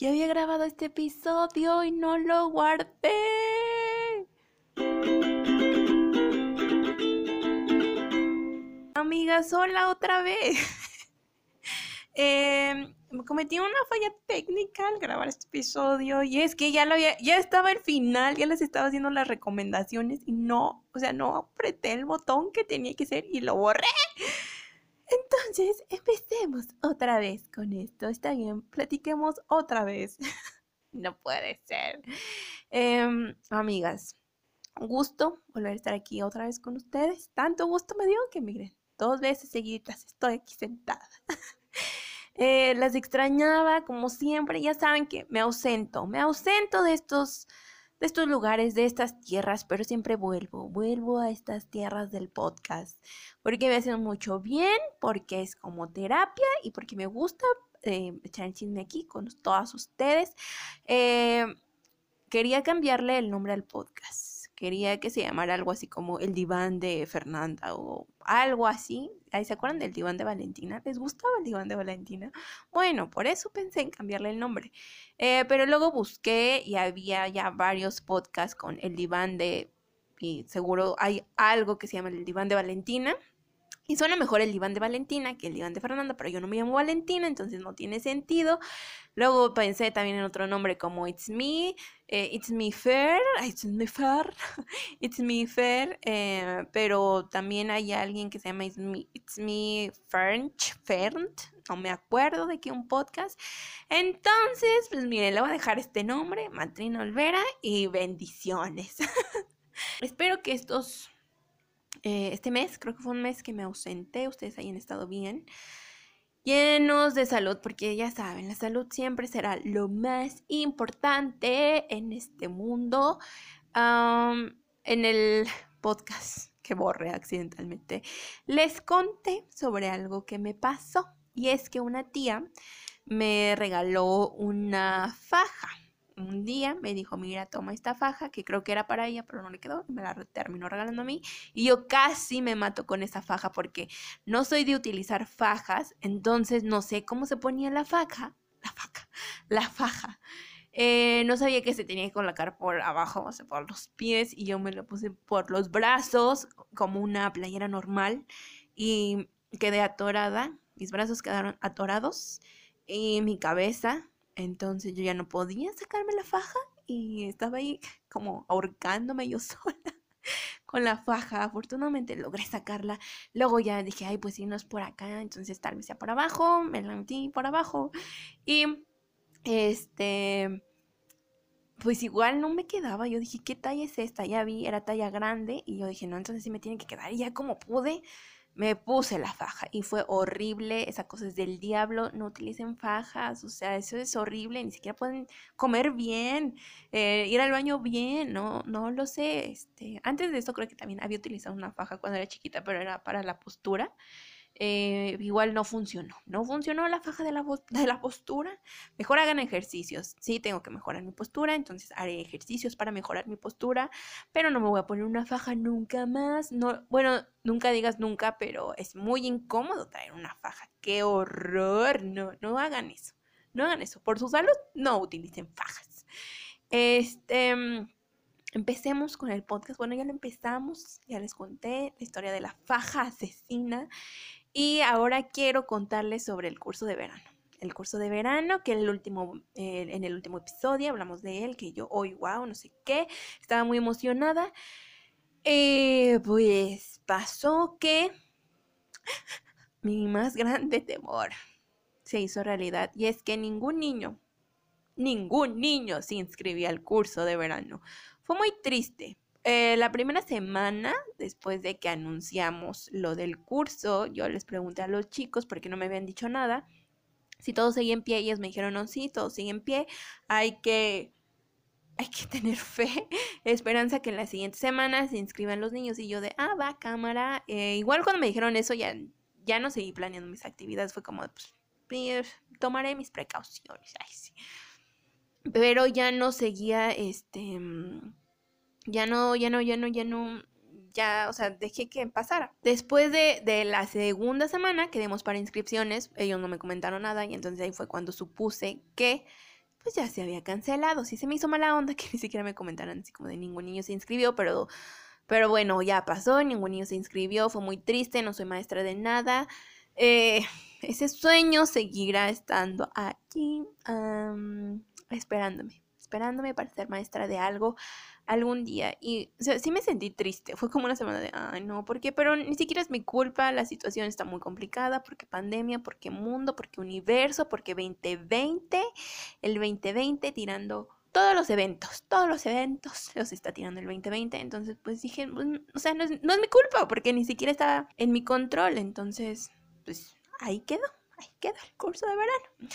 Ya había grabado este episodio y no lo guardé. Amigas, hola otra vez. eh, cometí una falla técnica al grabar este episodio y es que ya lo había, ya estaba el final, ya les estaba haciendo las recomendaciones y no, o sea, no apreté el botón que tenía que ser y lo borré. Entonces, empecemos otra vez con esto. Está bien, platiquemos otra vez. no puede ser. Em, amigas, gusto volver a estar aquí otra vez con ustedes. Tanto gusto me dio que miren, dos veces seguidas estoy aquí sentada. Eh, las extrañaba, como siempre. Ya saben que me ausento, me ausento de estos, de estos lugares, de estas tierras, pero siempre vuelvo, vuelvo a estas tierras del podcast, porque me hacen mucho bien, porque es como terapia y porque me gusta eh, echar chisme aquí con todas ustedes. Eh, quería cambiarle el nombre al podcast quería que se llamara algo así como el diván de Fernanda o algo así. ¿Ahí se acuerdan del diván de Valentina? ¿Les gustaba el diván de Valentina? Bueno, por eso pensé en cambiarle el nombre. Eh, pero luego busqué y había ya varios podcasts con el diván de... Y seguro hay algo que se llama el diván de Valentina. Y suena mejor el diván de Valentina que el diván de Fernanda, pero yo no me llamo Valentina, entonces no tiene sentido. Luego pensé también en otro nombre como It's Me, eh, It's Me Fair, It's Me Fair, It's Me Fair, eh, pero también hay alguien que se llama It's Me, It's Me French, no me acuerdo de qué un podcast. Entonces, pues miren, le voy a dejar este nombre, Matrina Olvera, y bendiciones. Espero que estos eh, este mes, creo que fue un mes que me ausenté, ustedes hayan estado bien, llenos de salud, porque ya saben, la salud siempre será lo más importante en este mundo. en el podcast que borré accidentalmente, les conté sobre algo que me pasó, y es que una tía me regaló una faja un día me dijo, mira, toma esta faja, que creo que era para ella, pero no le quedó, me la terminó regalando a mí. Y yo casi me mato con esa faja porque no soy de utilizar fajas, entonces no sé cómo se ponía la faja, la faja, la faja. Eh, no sabía que se tenía que colocar por abajo, o sea, por los pies, y yo me lo puse por los brazos, como una playera normal, y quedé atorada, mis brazos quedaron atorados, y mi cabeza entonces yo ya no podía sacarme la faja y estaba ahí como ahorcándome yo sola con la faja. Afortunadamente logré sacarla. Luego ya dije, ay, pues si no es por acá, entonces tal vez sea por abajo. Me la metí por abajo. Y este, pues igual no me quedaba. Yo dije, ¿qué talla es esta? Ya vi, era talla grande. Y yo dije, no, entonces sí me tiene que quedar. Y ya como pude, me puse la faja y fue horrible, esa cosa es del diablo, no utilicen fajas, o sea, eso es horrible, ni siquiera pueden comer bien, eh, ir al baño bien, no, no lo sé, este, antes de esto creo que también había utilizado una faja cuando era chiquita, pero era para la postura, eh, igual no funcionó. No funcionó la faja de la, de la postura. Mejor hagan ejercicios. Sí, tengo que mejorar mi postura, entonces haré ejercicios para mejorar mi postura, pero no me voy a poner una faja nunca más. No, bueno, nunca digas nunca, pero es muy incómodo traer una faja. ¡Qué horror! No, no hagan eso. No hagan eso. Por su salud, no utilicen fajas. Este empecemos con el podcast. Bueno, ya lo empezamos, ya les conté la historia de la faja asesina. Y ahora quiero contarles sobre el curso de verano. El curso de verano, que el último, en el último episodio hablamos de él, que yo hoy, wow, no sé qué, estaba muy emocionada. Eh, pues pasó que mi más grande temor se hizo realidad y es que ningún niño, ningún niño se inscribía al curso de verano. Fue muy triste eh, la primera semana, después de que anunciamos lo del curso, yo les pregunté a los chicos porque no me habían dicho nada. Si todo seguía en pie, ellos me dijeron, no, sí, todo sigue en pie. Hay que, hay que tener fe, esperanza que en la siguiente semana se inscriban los niños. Y yo de, ah, va, cámara. Eh, igual cuando me dijeron eso, ya, ya no seguí planeando mis actividades. Fue como, pues, tomaré mis precauciones. Ay, sí. Pero ya no seguía, este mm, ya no, ya no, ya no, ya no, ya, o sea, dejé que pasara. Después de, de, la segunda semana que dimos para inscripciones, ellos no me comentaron nada y entonces ahí fue cuando supuse que, pues ya se había cancelado. Sí se me hizo mala onda que ni siquiera me comentaran así como de ningún niño se inscribió, pero, pero bueno, ya pasó, ningún niño se inscribió, fue muy triste, no soy maestra de nada. Eh, ese sueño seguirá estando aquí, esperándome, esperándome para ser maestra de algo algún día. Y o sea, sí me sentí triste. Fue como una semana de, ay, no, ¿por qué? Pero ni siquiera es mi culpa. La situación está muy complicada. Porque pandemia, porque mundo, porque universo, porque 2020. El 2020 tirando todos los eventos, todos los eventos los está tirando el 2020. Entonces, pues dije, pues, o sea, no es, no es mi culpa, porque ni siquiera estaba en mi control. Entonces, pues ahí quedó, ahí quedó el curso de verano.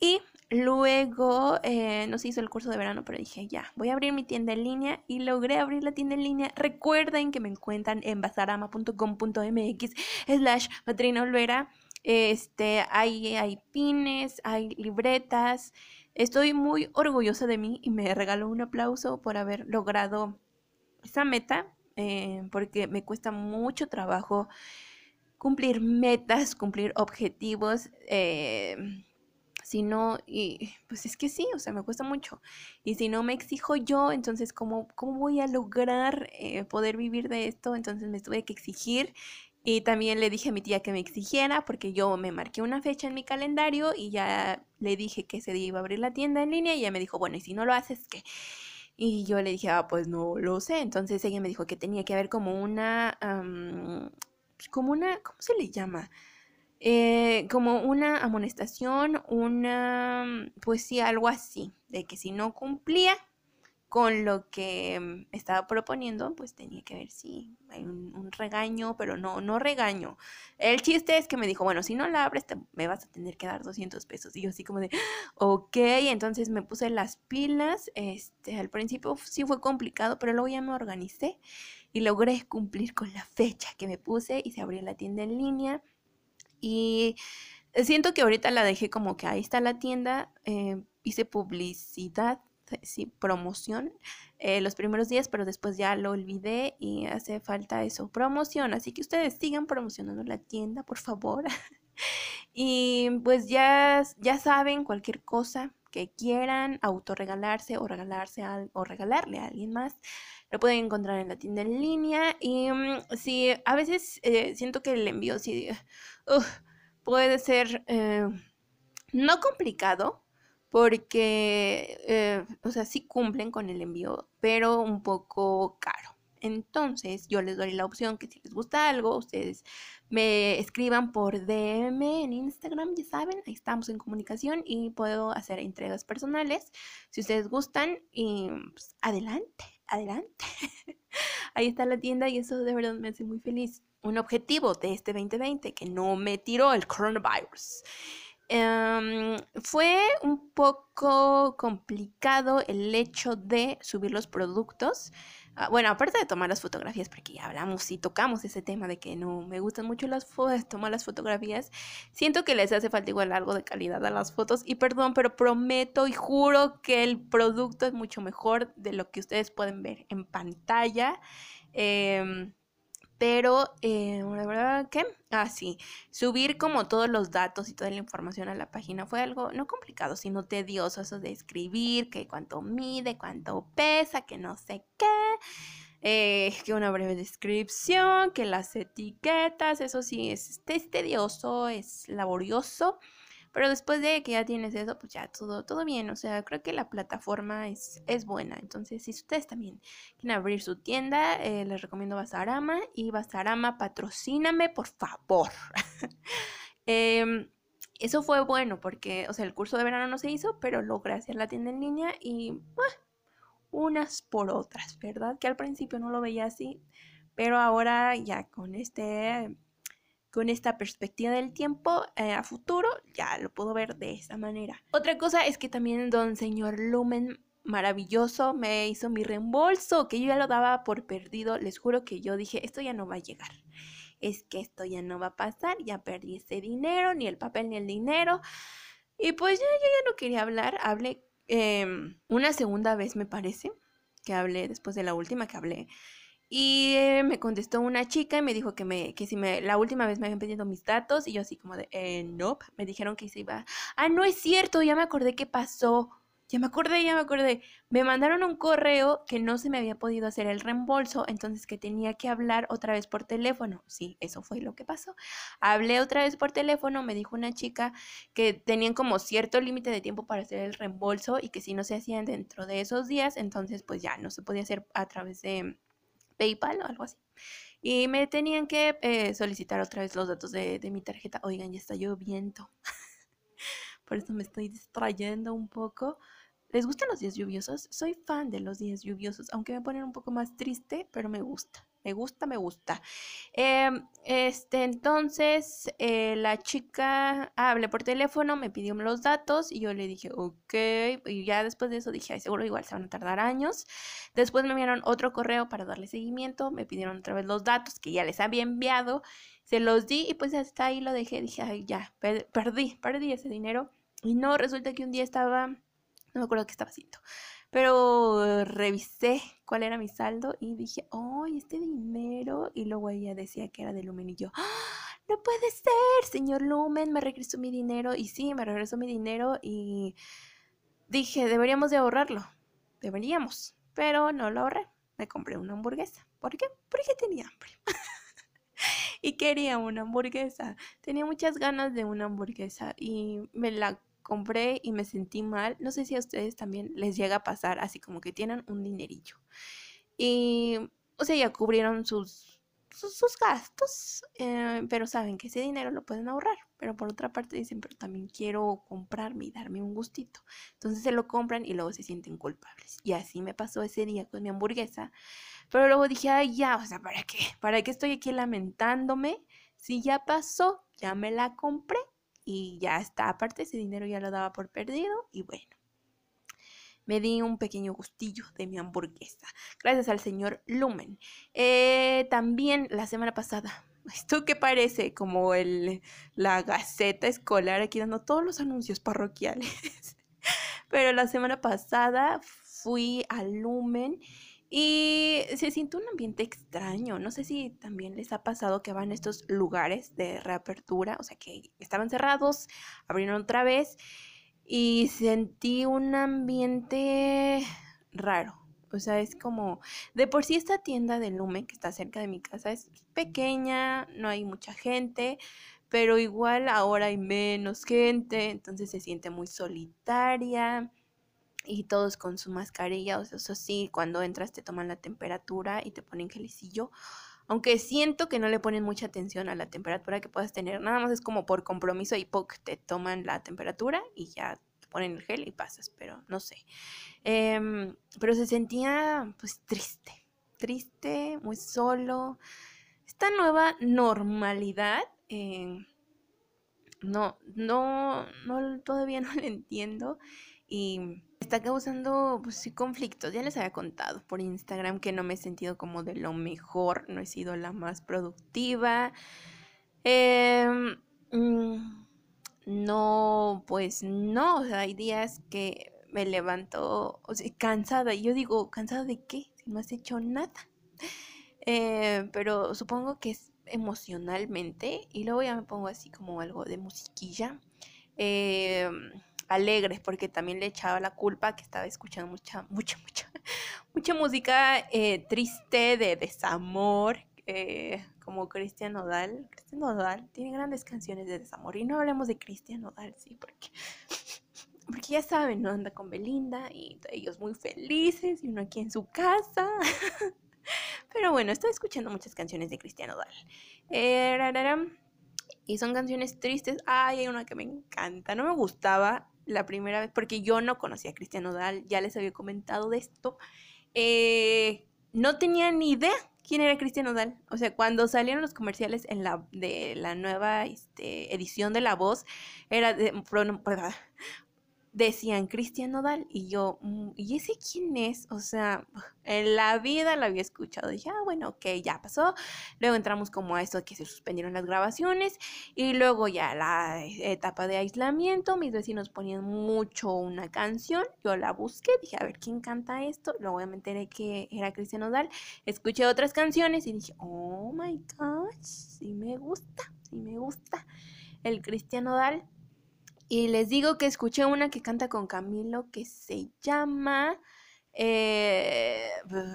Y luego eh, no se hizo el curso de verano, pero dije, ya, voy a abrir mi tienda en línea y logré abrir la tienda en línea. Recuerden que me encuentran en bazarama.com.mx slash Matrina Olvera. Este, hay, hay pines, hay libretas. Estoy muy orgullosa de mí y me regaló un aplauso por haber logrado esa meta, eh, porque me cuesta mucho trabajo cumplir metas, cumplir objetivos. Eh, si no, y pues es que sí, o sea, me cuesta mucho. Y si no me exijo yo, entonces, ¿cómo, cómo voy a lograr eh, poder vivir de esto? Entonces me tuve que exigir. Y también le dije a mi tía que me exigiera porque yo me marqué una fecha en mi calendario y ya le dije que ese día iba a abrir la tienda en línea y ella me dijo, bueno, y si no lo haces, ¿qué? Y yo le dije, ah, pues no lo sé. Entonces ella me dijo que tenía que haber como una pues, como una, ¿cómo se le llama? Eh, como una amonestación, una, pues sí, algo así, de que si no cumplía con lo que mm, estaba proponiendo, pues tenía que ver si hay un, regaño, pero no, no regaño. El chiste es que me dijo, bueno, si no la abres, me vas a tener que dar 200 pesos. Y yo así como de, ok, entonces me puse las pilas. Este, al principio sí fue complicado, pero luego ya me organicé y logré cumplir con la fecha que me puse y se abrió la tienda en línea. Y siento que ahorita la dejé como que ahí está la tienda, eh, hice publicidad, sí, promoción eh, los primeros días, pero después ya lo olvidé y hace falta eso, promoción. Así que ustedes sigan promocionando la tienda, por favor. y pues ya, ya saben, cualquier cosa que quieran autorregalarse o regalarse o regalarle a alguien más, lo pueden encontrar en la tienda en línea. Y mm, si a veces eh, siento que el envío sí puede ser eh, no complicado, porque, eh, o sea, sí cumplen con el envío, pero un poco caro. Entonces, yo les doy la opción que si les gusta algo, ustedes me escriban por DM en Instagram, ya saben, ahí estamos en comunicación y puedo hacer entregas personales si ustedes gustan y pues, adelante, adelante. Ahí está la tienda y eso de verdad me hace muy feliz. Un objetivo de este 2020 que no me tiró el coronavirus. Em, fue un poco complicado el hecho de subir los productos. Ah, bueno, aparte de tomar las fotografías, porque ya hablamos y tocamos ese tema de que no me gustan mucho las fotos, tomar las fotografías, siento que les hace falta igual algo de calidad a las fotos. Y perdón, pero prometo y juro que el producto es mucho mejor de lo que ustedes pueden ver en pantalla. Eh, pero, eh, que, ah, sí, subir como todos los datos y toda la información a la página fue algo no complicado, sino tedioso, eso de escribir, que cuánto mide, cuánto pesa, que no sé qué, eh, que una breve descripción, que las etiquetas, eso sí, es tedioso, es laborioso. Pero después de que ya tienes eso, pues ya todo, todo bien. O sea, creo que la plataforma es, es buena. Entonces, si ustedes también quieren abrir su tienda, eh, les recomiendo Basarama. Y Basarama, patrocíname, por favor. Em, eso fue bueno porque, o sea, el curso de verano no se hizo, pero logré hacer la tienda en línea y ah, unas por otras, ¿verdad? Que al principio no lo veía así, pero ahora ya con este con esta perspectiva del tiempo eh, a futuro, ya lo puedo ver de esa manera. Otra cosa es que también don señor Lumen maravilloso me hizo mi reembolso, que yo ya lo daba por perdido. Les juro que yo dije, esto ya no va a llegar. Es que esto ya no va a pasar, ya perdí ese dinero, ni el papel ni el dinero. Y pues ya, yo ya no quería hablar. Hablé em, una segunda vez, me parece, que hablé después de la última que hablé y eh, me contestó una chica y me dijo que, me, que si me, la última vez me habían pedido mis datos y yo así como de, eh, no, me dijeron que se iba, ah, no es cierto, ya me acordé qué pasó. ya me acordé, ya me acordé. Me mandaron un correo que no se me había podido hacer el reembolso, entonces que tenía que hablar otra vez por teléfono. Sí, eso fue lo que pasó. Hablé otra vez por teléfono, me dijo una chica que tenían como cierto límite de tiempo para hacer el reembolso y que si no se hacían dentro de esos días, entonces pues ya no se podía hacer a través de PayPal o algo así. Y me tenían que eh, solicitar otra vez los datos de, de mi tarjeta. Oigan, ya está lloviendo. por eso me estoy distrayendo un poco. ¿Les gustan los días lluviosos? Soy fan de los días lluviosos, aunque me ponen un poco más triste, pero me gusta. Me gusta, me gusta. Em, este, entonces, eh, la chica hablé por teléfono, me pidió los datos y yo le dije, ok. Y ya después de eso dije, Ay, seguro igual se van a tardar años. Después me enviaron otro correo para darle seguimiento, me pidieron otra vez los datos que ya les había enviado. Se los di y pues hasta ahí lo dejé. Dije, ay, ya, perdí, perdí ese dinero. Y no, resulta que un día estaba no me acuerdo qué estaba haciendo. Pero revisé cuál era mi saldo y dije, ¡oh, este dinero! Y luego ella decía que era de Lumen y yo, ¡Ah, no puede ser, señor Lumen, me regresó mi dinero. Y sí, me regresó mi dinero y dije, deberíamos de ahorrarlo. Deberíamos. Pero no lo ahorré. Me compré una hamburguesa. ¿Por qué? Porque tenía hambre. y quería una hamburguesa. Tenía muchas ganas de una hamburguesa y me la compré y me sentí mal. No sé si a ustedes también les llega a pasar así como que tienen un dinerillo. Y, o sea, ya cubrieron sus, sus, gastos, eh, pero saben que ese dinero lo pueden ahorrar. Pero por otra parte dicen, pero también quiero comprarme y darme un gustito. Entonces se lo compran y luego se sienten culpables. Y así me pasó ese día con mi hamburguesa. Pero luego dije, ay, ya, o sea, ¿para qué? ¿Para qué estoy aquí lamentándome? Si ya pasó, ya me la compré y ya está. Aparte ese dinero ya lo daba por perdido y bueno. Me di un pequeño gustillo de mi hamburguesa. Gracias al señor Lumen. Eh, también la semana pasada ¿Esto qué parece? Como el, la gaceta escolar aquí dando todos los anuncios parroquiales. Pero la semana pasada fui al Lumen y se siente un ambiente extraño. No sé si también les ha pasado que van a estos lugares de reapertura, o sea, que estaban cerrados, abrieron otra vez y sentí un ambiente raro. O sea, es como, de por sí esta tienda de Lumen que está cerca de mi casa es pequeña, no hay mucha gente, pero igual ahora hay menos gente, entonces se siente muy solitaria y todos con su mascarilla, o sea, eso sí, cuando entras te toman la temperatura y te ponen gelicillo. Aunque siento que no le ponen mucha atención a la temperatura que puedas tener, nada más es como por compromiso y poc te toman la temperatura y ya te ponen el gel y pasas, pero no sé. Em, pero se sentía pues triste, triste, muy solo. Esta nueva normalidad, em, no, no, no, todavía no la entiendo y está causando pues, conflictos. Ya les había contado por Instagram que no me he sentido como de lo mejor, no he sido la más productiva. Em, mm, no, pues no, o sea, hay días que me levanto cansada y yo digo, ¿cansada de qué? Si no has hecho nada. Eh, pero supongo que es emocionalmente y luego ya me pongo así como algo de musiquilla. Eh, alegres, porque también le echaba la culpa que estaba escuchando mucha, mucha, mucha, mucha música eh, triste de desamor, eh, como Cristian Nodal. Cristian Nodal tiene grandes canciones de desamor. Y no hablemos de Cristian Nodal, sí, porque, porque ya saben, ¿no? Anda con Belinda y ellos muy felices y uno aquí en su casa. Pero bueno, estoy escuchando muchas canciones de Cristian Nodal. Eh, y son canciones tristes. Ay, hay una que me encanta. No me gustaba la primera vez, porque yo no conocía a Cristian Nodal, ya les había comentado de esto. Eh, no tenía ni idea quién era Cristian Nodal. O sea, cuando salieron los comerciales en la, de la nueva este, edición de La Voz, era de, decían Cristian Nodal y yo, mm, ¿y ese quién es? O sea, en la vida lo había escuchado. Dije, ah, bueno, ok, ya pasó. Luego entramos como a esto que se suspendieron las grabaciones y luego ya la etapa de aislamiento. Mis vecinos ponían mucho una canción. Yo la busqué, dije, a ver quién canta esto. Luego me enteré que era Cristian Nodal. Escuché otras canciones y dije, oh my gosh, sí me gusta, sí me gusta el Cristian Nodal. Y les digo que escuché una que canta con Camilo que se llama... Eh,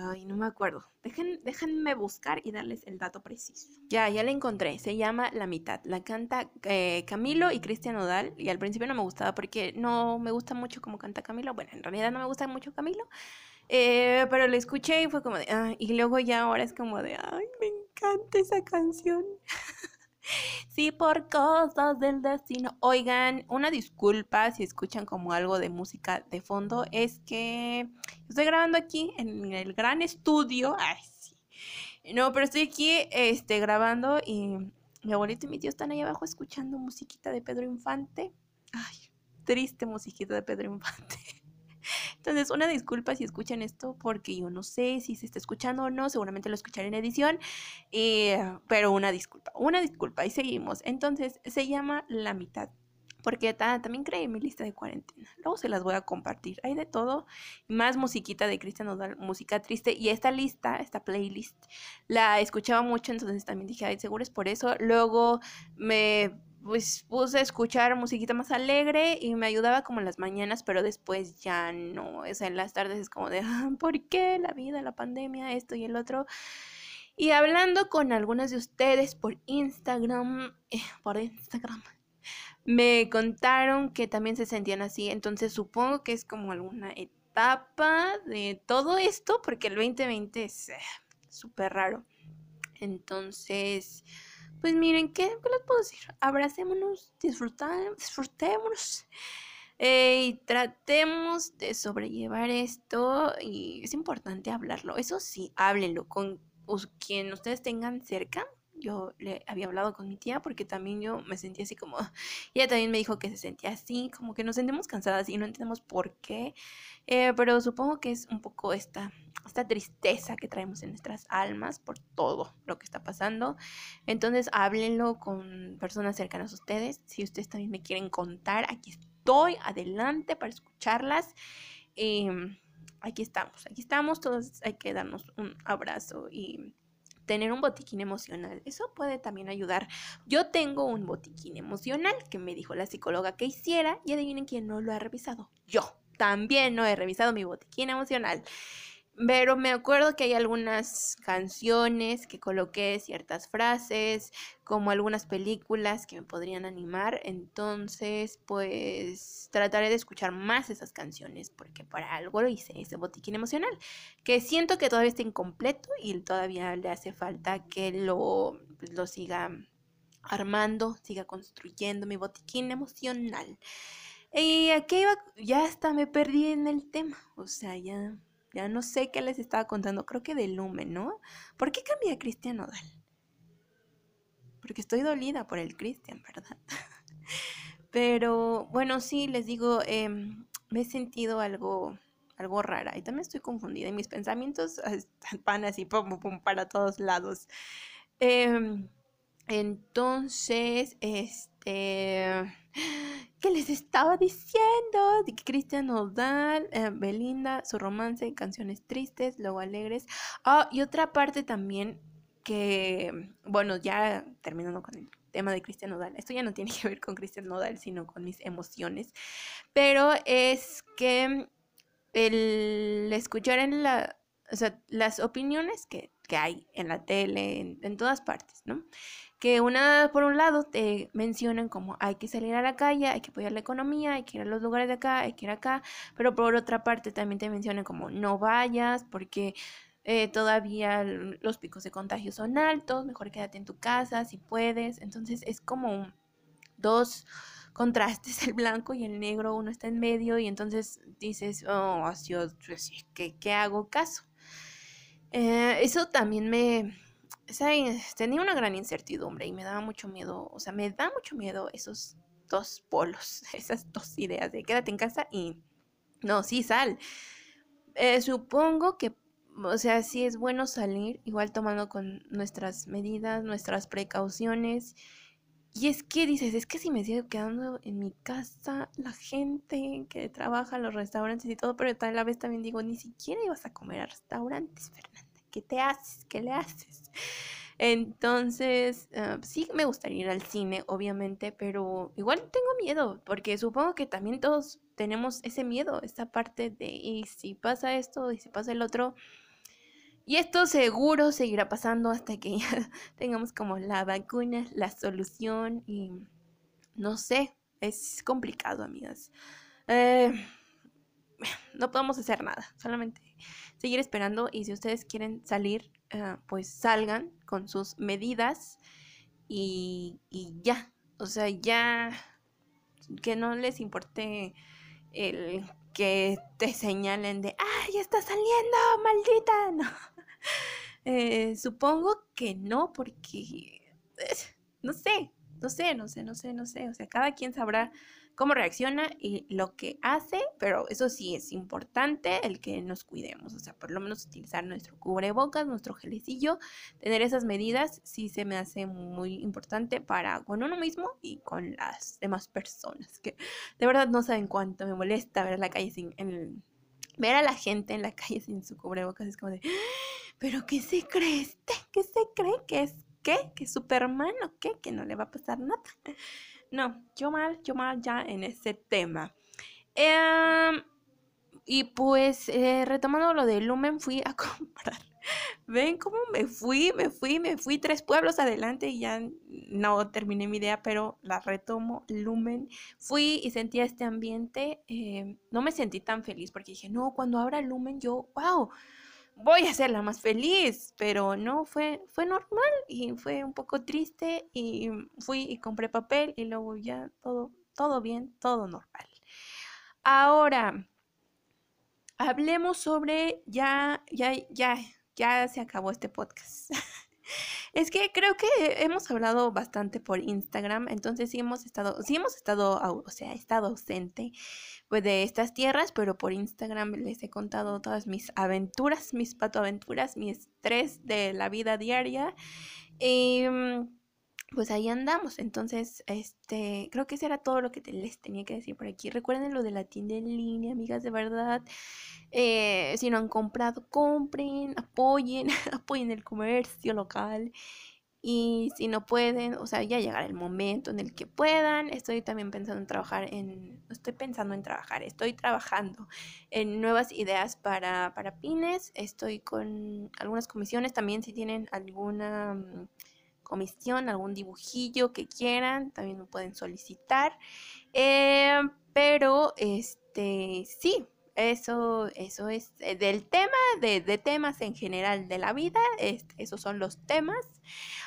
ay, no me acuerdo. Dejen, déjenme buscar y darles el dato preciso. Ya, ya la encontré. Se llama La Mitad. La canta eh, Camilo y Cristian Odal. Y al principio no me gustaba porque no me gusta mucho cómo canta Camilo. Bueno, en realidad no me gusta mucho Camilo. Eh, pero la escuché y fue como de... Ah, y luego ya ahora es como de... Ay, me encanta esa canción. Sí, por cosas del destino. Oigan, una disculpa si escuchan como algo de música de fondo. Es que estoy grabando aquí en el gran estudio. Ay, sí. No, pero estoy aquí este, grabando y mi abuelito y mi tío están ahí abajo escuchando musiquita de Pedro Infante. Ay, triste musiquita de Pedro Infante. Entonces, una disculpa si escuchan esto porque yo no sé si se está escuchando o no, seguramente lo escucharé en edición, eh, pero una disculpa, una disculpa y seguimos. Entonces, se llama La mitad. Porque también creé mi lista de cuarentena. Luego se las voy a compartir. Hay de todo. Más musiquita de Cristian Nodal, música triste. Y esta lista, esta playlist, la escuchaba mucho. Entonces también dije, ay, seguro es por eso. Luego me pues puse a escuchar musiquita más alegre y me ayudaba como en las mañanas, pero después ya no, o sea, en las tardes es como de, ah, ¿por qué la vida, la pandemia, esto y el otro? Y hablando con algunas de ustedes por Instagram, eh, por Instagram, me contaron que también se sentían así, entonces supongo que es como alguna etapa de todo esto, porque el 2020 es eh, súper raro. Entonces, pues miren, ¿qué, les puedo decir? Abracémonos, disfrutémonos eh, y tratemos de sobrellevar esto y es importante hablarlo. Eso sí, háblenlo con quien ustedes tengan cerca. Yo le había hablado con mi tía porque también yo me sentía así como, ella también me dijo que se sentía así, como que nos sentimos cansadas y no entendemos por qué, eh, pero supongo que es un poco esta esta tristeza que traemos en nuestras almas por todo lo que está pasando. Entonces háblenlo con personas cercanas a ustedes. Si ustedes también me quieren contar, aquí estoy adelante para escucharlas. Em, aquí estamos, aquí estamos, todos hay que darnos un abrazo y tener un botiquín emocional. Eso puede también ayudar. Yo tengo un botiquín emocional que me dijo la psicóloga que hiciera y adivinen quién no lo ha revisado. Yo también no he revisado mi botiquín emocional. Pero me acuerdo que hay algunas canciones que coloqué ciertas frases, como algunas películas que me podrían animar. Entonces, pues trataré de escuchar más esas canciones, porque para algo lo hice, ese botiquín emocional, que siento que todavía está incompleto y todavía le hace falta que lo, pues, lo siga armando, siga construyendo mi botiquín emocional. Y aquí iba, ya hasta me perdí en el tema, o sea, ya ya no sé qué les estaba contando, creo que de Lumen, ¿no? ¿Por qué cambié a Cristian Odal? Porque estoy dolida por el Cristian, ¿verdad? Pero bueno, sí, les digo, em, me he sentido algo, algo rara y también estoy confundida y mis pensamientos van así pum, pum, para todos lados. Em, entonces, este que les estaba diciendo de que Cristian Nodal, eh, Belinda, su romance, canciones tristes, luego alegres. Ah, y otra parte también que, bueno, ya terminando con el tema de Cristian Nodal, esto ya no tiene que ver con Cristian Nodal, sino con mis emociones, pero es que el escuchar en la, o sea, las opiniones que, hay en la tele, en todas partes, ¿no? Que una, por un lado, te mencionan como hay que salir a la calle, hay que apoyar la economía, hay que ir a los lugares de acá, hay que ir acá, pero por otra parte también te mencionan como no vayas porque eh, todavía los picos de contagio son altos, mejor quédate en tu casa si puedes, entonces es como dos contrastes, el blanco y el negro, uno está en medio y entonces dices, oh, así, ¿qué, ¿qué hago caso? Eh, eso también me, tenía una gran incertidumbre y me daba mucho miedo, o sea, me da mucho miedo esos dos polos, esas dos ideas de quédate en casa y no, sí, sal. Eh, supongo que, o sea, sí es bueno salir, igual tomando con nuestras medidas, nuestras precauciones. Y es que dices, es que si me sigo quedando en mi casa, la gente que trabaja los restaurantes y todo, pero la vez también digo, ni siquiera ibas a comer a restaurantes, Fernanda. ¿Qué te haces? ¿Qué le haces? Entonces, ah, sí me gustaría ir al cine, obviamente, pero igual tengo miedo, porque supongo que también todos tenemos ese miedo, esta parte de, y si pasa esto, y si pasa el otro. Y esto seguro seguirá pasando hasta que ya tengamos como la vacuna, la solución y no sé, es complicado, amigas. Eh, no podemos hacer nada, solamente seguir esperando y si ustedes quieren salir, eh, pues salgan con sus medidas y, y ya, o sea, ya que no les importe el que te señalen de, ¡ay, ya está saliendo, maldita! No. Eh, supongo que no, porque, no sé, no sé, no sé, no sé, no sé, o sea, cada quien sabrá cómo reacciona y lo que hace, pero eso sí es importante el que nos cuidemos, o sea, por lo menos utilizar nuestro cubrebocas, nuestro gelecillo, tener esas medidas sí se me hace muy importante para con uno mismo y con las demás personas, que de verdad no saben cuánto me molesta ver la calle sin ver a la gente en la calle sin su cubrebocas es como de, pero ¿qué se cree este? ¿Qué se cree que es qué? ¿Que Superman o qué? Que no le va a pasar nada. No, yo mal, yo mal ya en ese tema. Em, y pues eh, retomando lo de Lumen, fui a comprar. Ven cómo me fui, me fui, me fui tres pueblos adelante y ya no terminé mi idea, pero la retomo. Lumen. Fui y sentía este ambiente. Em, no me sentí tan feliz porque dije, no, cuando abra Lumen yo, wow, voy a ser la más feliz, pero no, fue, fue normal y fue un poco triste y fui y compré papel y luego ya todo, todo bien, todo normal. Ahora, hablemos sobre, ya, ya, ya, ya se acabó este podcast. Es que creo que hemos hablado bastante por Instagram, entonces sí hemos estado, sí hemos estado, o sea, he estado ausente pues de estas tierras, pero por Instagram les he contado todas mis aventuras, mis patoaventuras, mi estrés de la vida diaria. Y em, pues ahí andamos. Entonces, este, creo que eso era todo lo que les tenía que decir por aquí. Recuerden lo de la tienda en línea, amigas, de verdad. Eh, si no han comprado, compren, apoyen, apoyen el comercio local. Y si no pueden, o sea, ya llegará el momento en el que puedan. Estoy también pensando en trabajar en, estoy pensando en trabajar, estoy trabajando en nuevas ideas para, para pines. Estoy con algunas comisiones también si tienen alguna mm, comisión, algún dibujillo que quieran, también me pueden solicitar. Eh, pero, este, sí, eso, eso es eh, del tema, de, temas en general de la vida, esos son los temas.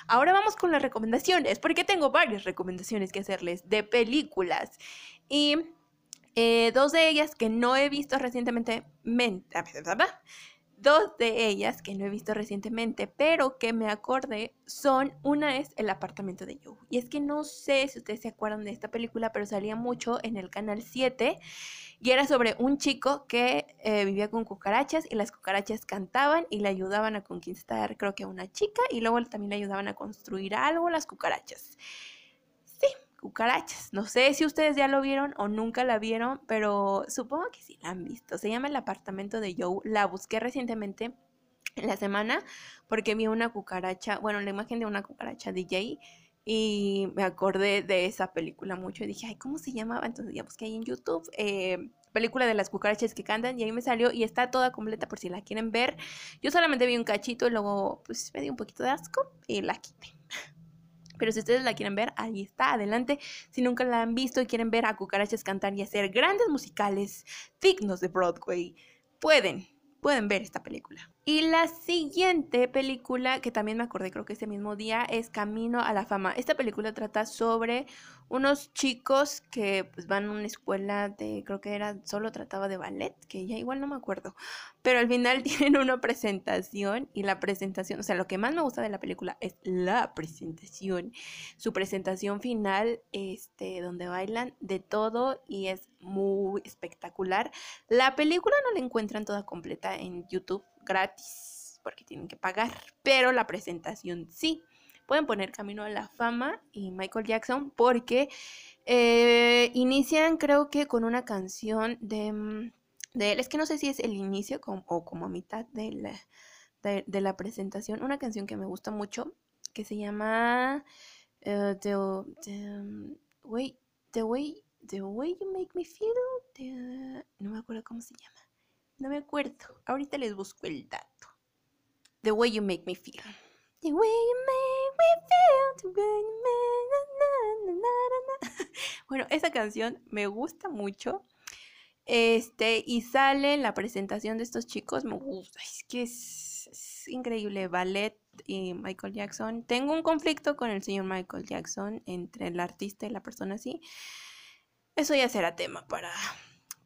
Ahora vamos con las recomendaciones, porque tengo varias recomendaciones que hacerles de películas. Y eh, dos de ellas que no he visto recientemente, Dos de ellas que no he visto recientemente, pero que me acordé, son, una es El apartamento de Joe. Y es que no sé si ustedes se acuerdan de esta película, pero salía mucho en el canal 7 y era sobre un chico que eh, vivía con cucarachas y las cucarachas cantaban y le ayudaban a conquistar, creo que a una chica, y luego también le ayudaban a construir algo las cucarachas cucarachas. No sé si ustedes ya lo vieron o nunca la vieron, pero supongo que sí la han visto. Se llama El apartamento de Joe. La busqué recientemente en la semana porque vi una cucaracha, bueno, la imagen de una cucaracha DJ y me acordé de esa película mucho y dije, ay, ¿cómo se llamaba? Entonces ya busqué ahí en YouTube. Eh, película de las cucarachas que cantan y ahí me salió y está toda completa por si la quieren ver. Yo solamente vi un cachito y luego pues me dio un poquito de asco y la quité. Pero si ustedes la quieren ver, ahí está, adelante. Si nunca la han visto y quieren ver a cucarachas cantar y hacer grandes musicales dignos de Broadway, pueden, pueden ver esta película. Y la siguiente película, que también me acordé creo que ese mismo día, es Camino a la Fama. Esta película trata sobre unos chicos que pues van a una escuela de, creo que era, solo trataba de ballet, que ya igual no me acuerdo, pero al final tienen una presentación y la presentación, o sea, lo que más me gusta de la película es la presentación, su presentación final, este, donde bailan de todo y es muy espectacular. La película no la encuentran toda completa en YouTube gratis, porque tienen que pagar, pero la presentación sí pueden poner Camino a la Fama y Michael Jackson porque eh, inician creo que con una canción de, mm, de, él. Es que no sé si es el inicio o como a mitad de la, de, la presentación. Una canción que me gusta mucho que se llama uh, the, the, way, the way The Way You Make Me Feel. No me acuerdo cómo se llama. No me acuerdo. Ahorita les busco el dato. The Way You Make Me Feel. The Way You Make Me Feel. Bueno, esa canción me gusta mucho. Este, y sale la presentación de estos chicos. Me gusta. Es que es, increíble. Ballet y Michael Jackson. Tengo un conflicto con el señor Michael Jackson entre el artista y la persona así. Eso ya será tema para,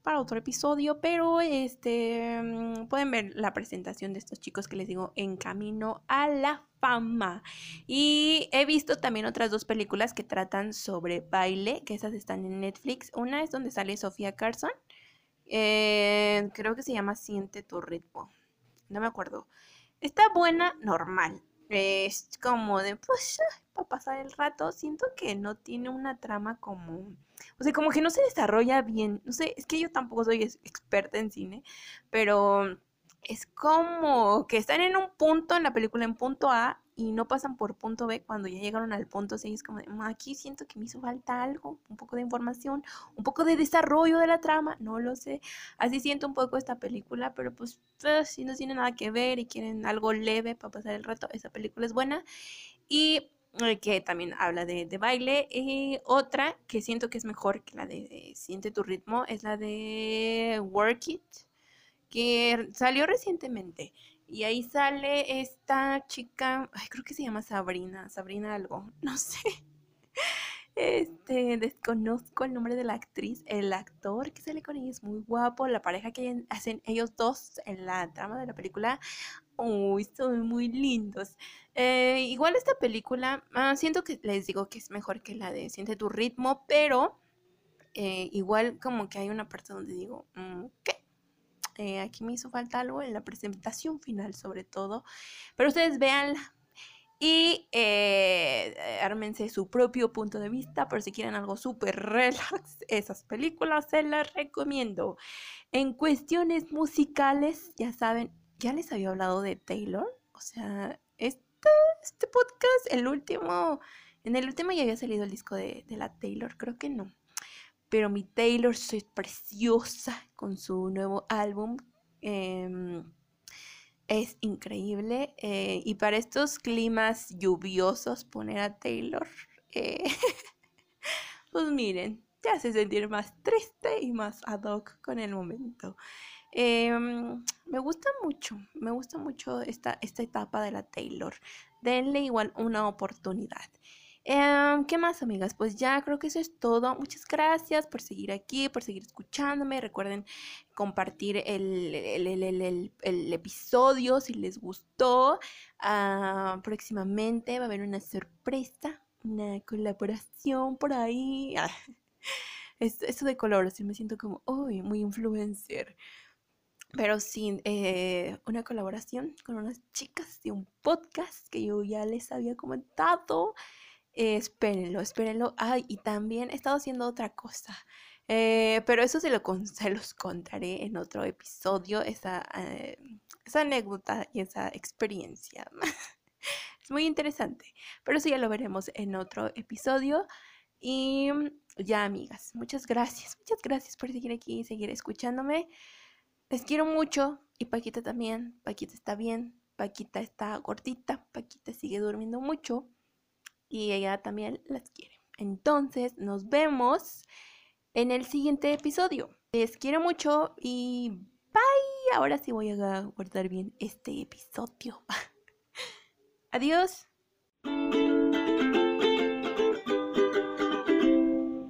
para otro episodio, pero este mm, pueden ver la presentación de estos chicos que les digo en camino a la fama. Y he visto también otras dos películas que tratan sobre baile, que esas están en Netflix. Una es donde sale Sofía Carson. Eh, creo que se llama Siente tu ritmo. No me acuerdo. Está buena, normal. Es como de, pues, para pasar el rato. Siento que no tiene una trama como o sea, como que no se desarrolla bien. No sé, es que yo tampoco soy experta en cine, pero es como que están en un punto en la película, en punto A, y no pasan por punto B cuando ya llegaron al punto C. Es como, aquí siento que me hizo falta algo, un poco de información, un poco de desarrollo de la trama, no lo sé. Así siento un poco esta película, pero pues, pues si no tiene nada que ver y quieren algo leve para pasar el rato, esa película es buena. Y eh, que también habla de, baile. Y otra que siento que es mejor que la de, Siente tu ritmo es la de Work It, que salió recientemente. Y ahí sale esta chica, ay, creo que se llama Sabrina, Sabrina algo, no sé. Este, desconozco el nombre de la actriz. El actor que sale con ella es muy guapo. La pareja que hacen ellos dos en la trama de la película, uy, son muy lindos. Eh, igual esta película, ah, siento que les digo que es mejor que la de Siente tu ritmo, pero eh, igual como que hay una parte donde digo, mm, ¿qué? Eh, aquí me hizo falta algo en la presentación final sobre todo, pero ustedes véanla y ármense su propio punto de vista, por si quieren algo súper relax, esas películas se las recomiendo. En cuestiones musicales, ya saben, ya les había hablado de Taylor, o sea, es este podcast, el último, en el último ya había salido el disco de, la Taylor, creo que no. Pero mi Taylor es preciosa con su nuevo álbum. Em, es increíble. Eh, y para estos climas lluviosos, poner a Taylor, eh, pues miren, te hace sentir más triste y más ad hoc con el momento. Em, me gusta mucho, me gusta mucho esta, esta etapa de la Taylor. Denle igual una oportunidad. Em, ¿Qué más, amigas? Pues ya creo que eso es todo. Muchas gracias por seguir aquí, por seguir escuchándome. Recuerden compartir el, el, episodio si les gustó. Ah, próximamente va a haber una sorpresa, una colaboración por ahí. Ah, eso de colaboración me siento como, uy, muy influencer pero sin eh, una colaboración con unas chicas de un podcast que yo ya les había comentado. Eh, espérenlo, espérenlo. Ay, y también he estado haciendo otra cosa. Eh, pero eso se, lo se los contaré en otro episodio, esa, esa anécdota y esa experiencia. es muy interesante, pero eso ya lo veremos en otro episodio. Y ya, amigas, muchas gracias, muchas gracias por seguir aquí y seguir escuchándome. Les quiero mucho y Paquita también. Paquita está bien, Paquita está gordita, Paquita sigue durmiendo mucho y ella también las quiere. Entonces, nos vemos en el siguiente episodio. Les quiero mucho y bye. Ahora sí voy a guardar bien este episodio. Adiós.